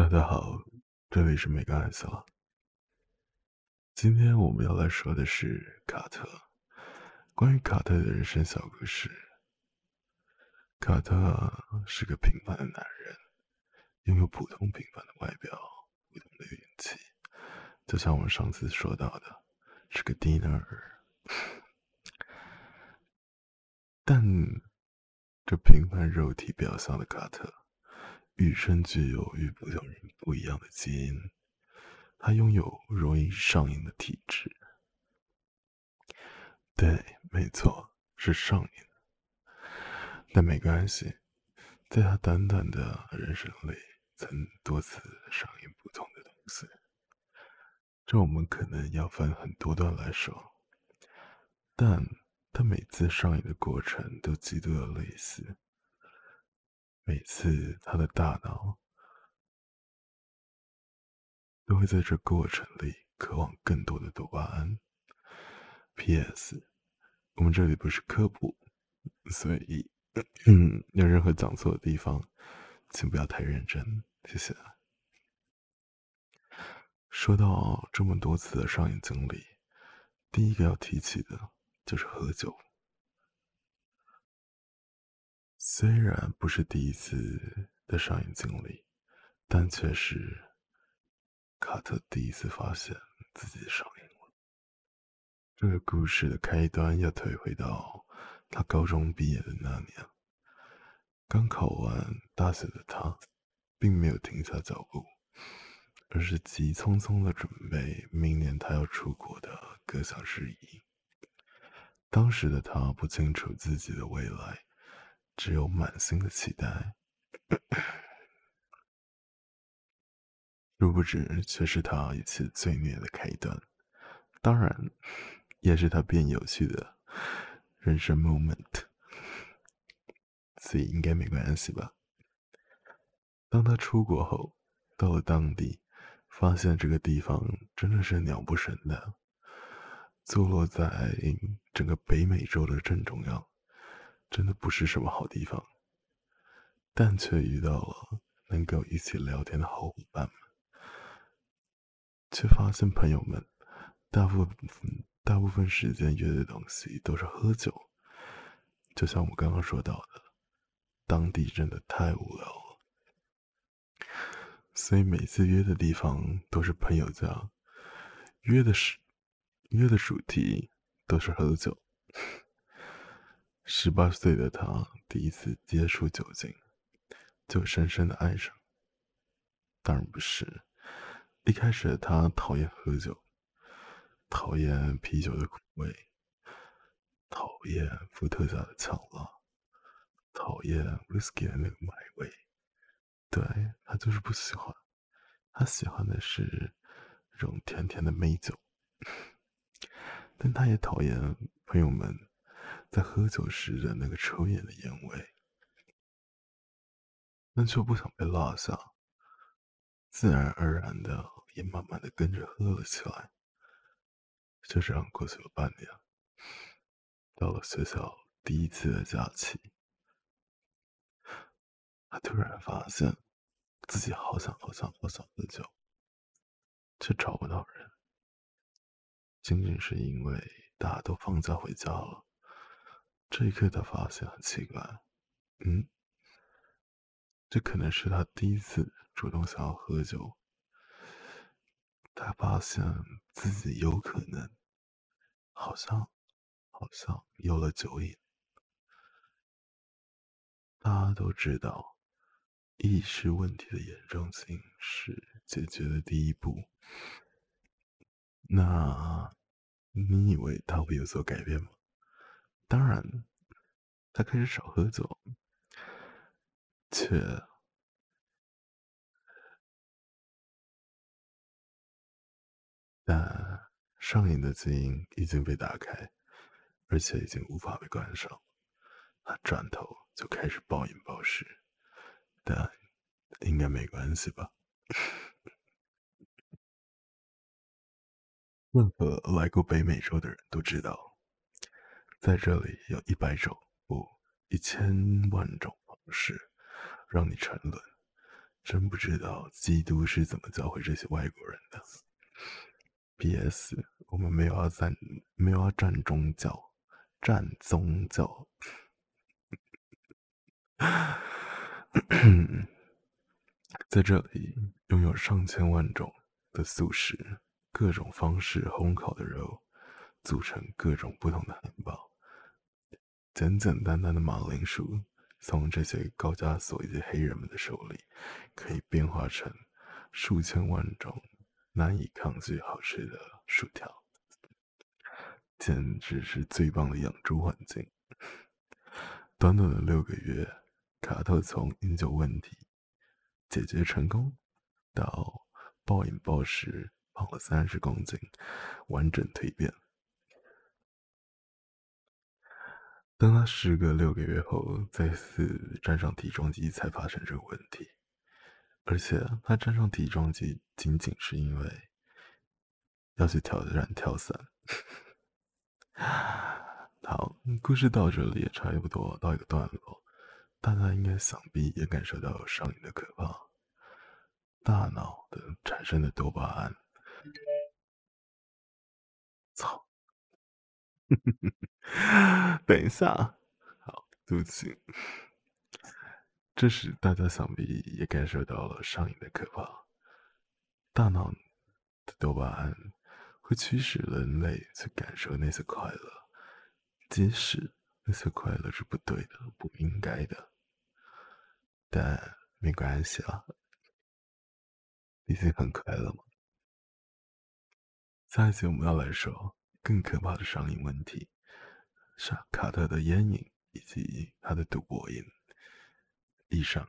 大家好，这里是每个艾斯了。今天我们要来说的是卡特，关于卡特的人生小故事。卡特是个平凡的男人，拥有普通平凡的外表，普通的运气，就像我们上次说到的，是个 dinner。但这平凡肉体表象的卡特。与生具有与普通人不一样的基因，他拥有容易上瘾的体质。对，没错，是上瘾。但没关系，在他短短的人生里，曾多次上瘾不同的东西。这我们可能要分很多段来说。但他每次上瘾的过程都极度的类似。每次，他的大脑都会在这过程里渴望更多的多巴胺。P.S. 我们这里不是科普，所以嗯 有任何讲错的地方，请不要太认真，谢谢。说到这么多次的上瘾经历，第一个要提起的就是喝酒。虽然不是第一次的上瘾经历，但却是卡特第一次发现自己上瘾了。这个故事的开端要退回到他高中毕业的那年。刚考完大学的他，并没有停下脚步，而是急匆匆的准备明年他要出国的各项事宜。当时的他不清楚自己的未来。只有满心的期待，殊不知却是他一次罪孽的开端，当然，也是他变有趣的人生 moment，所以应该没关系吧。当他出国后，到了当地，发现这个地方真的是鸟不生的，坐落在整个北美洲的正中央。真的不是什么好地方，但却遇到了能够一起聊天的好伙伴们，却发现朋友们大部分大部分时间约的东西都是喝酒，就像我刚刚说到的，当地真的太无聊了，所以每次约的地方都是朋友家，约的是约的主题都是喝酒。十八岁的他第一次接触酒精，就深深的爱上。当然不是，一开始他讨厌喝酒，讨厌啤酒的苦味，讨厌伏特加的呛辣，讨厌 whisky 的那个麦味。对他就是不喜欢，他喜欢的是这种甜甜的美酒。但他也讨厌朋友们。在喝酒时的那个抽烟的烟味，但却不想被落下，自然而然的也慢慢的跟着喝了起来。就这样过去了半年，到了学校第一次的假期，他突然发现自己好想好想好想喝酒，却找不到人，仅仅是因为大家都放假回家了。这一刻，他发现很奇怪，嗯，这可能是他第一次主动想要喝酒。他发现自己有可能，好像，好像有了酒瘾。大家都知道，意识问题的严重性是解决的第一步。那你以为他会有所改变吗？当然，他开始少喝酒，却但上瘾的基因已经被打开，而且已经无法被关上。他转头就开始暴饮暴食，但应该没关系吧？任何来过北美洲的人都知道。在这里有一百种一千万种方式让你沉沦，真不知道基督是怎么教会这些外国人的。P.S. 我们没有要战，没有要战宗教，战宗教。在这里，拥有上千万种的素食，各种方式烘烤的肉，组成各种不同的汉堡。简简单单的马铃薯，从这些高加索以及黑人们的手里，可以变化成数千万种难以抗拒好吃的薯条，简直是最棒的养猪环境。短短的六个月，卡特从饮酒问题解决成功，到暴饮暴食胖了三十公斤，完整蜕变。当他时隔六个月后再次站上体重机，才发生这个问题。而且他站上体重机仅仅是因为要去挑战跳伞。好，故事到这里也差不多到一个段落，大家应该想必也感受到上瘾的可怕，大脑的产生的多巴胺。操！等一下，好，对不起。这时，大家想必也感受到了上瘾的可怕。大脑的多巴胺会驱使人类去感受那些快乐，即使那些快乐是不对的、不应该的。但没关系啊，毕竟很快乐嘛。下一集我们要来说。更可怕的上瘾问题，是卡特的烟瘾以及他的赌博瘾。以上。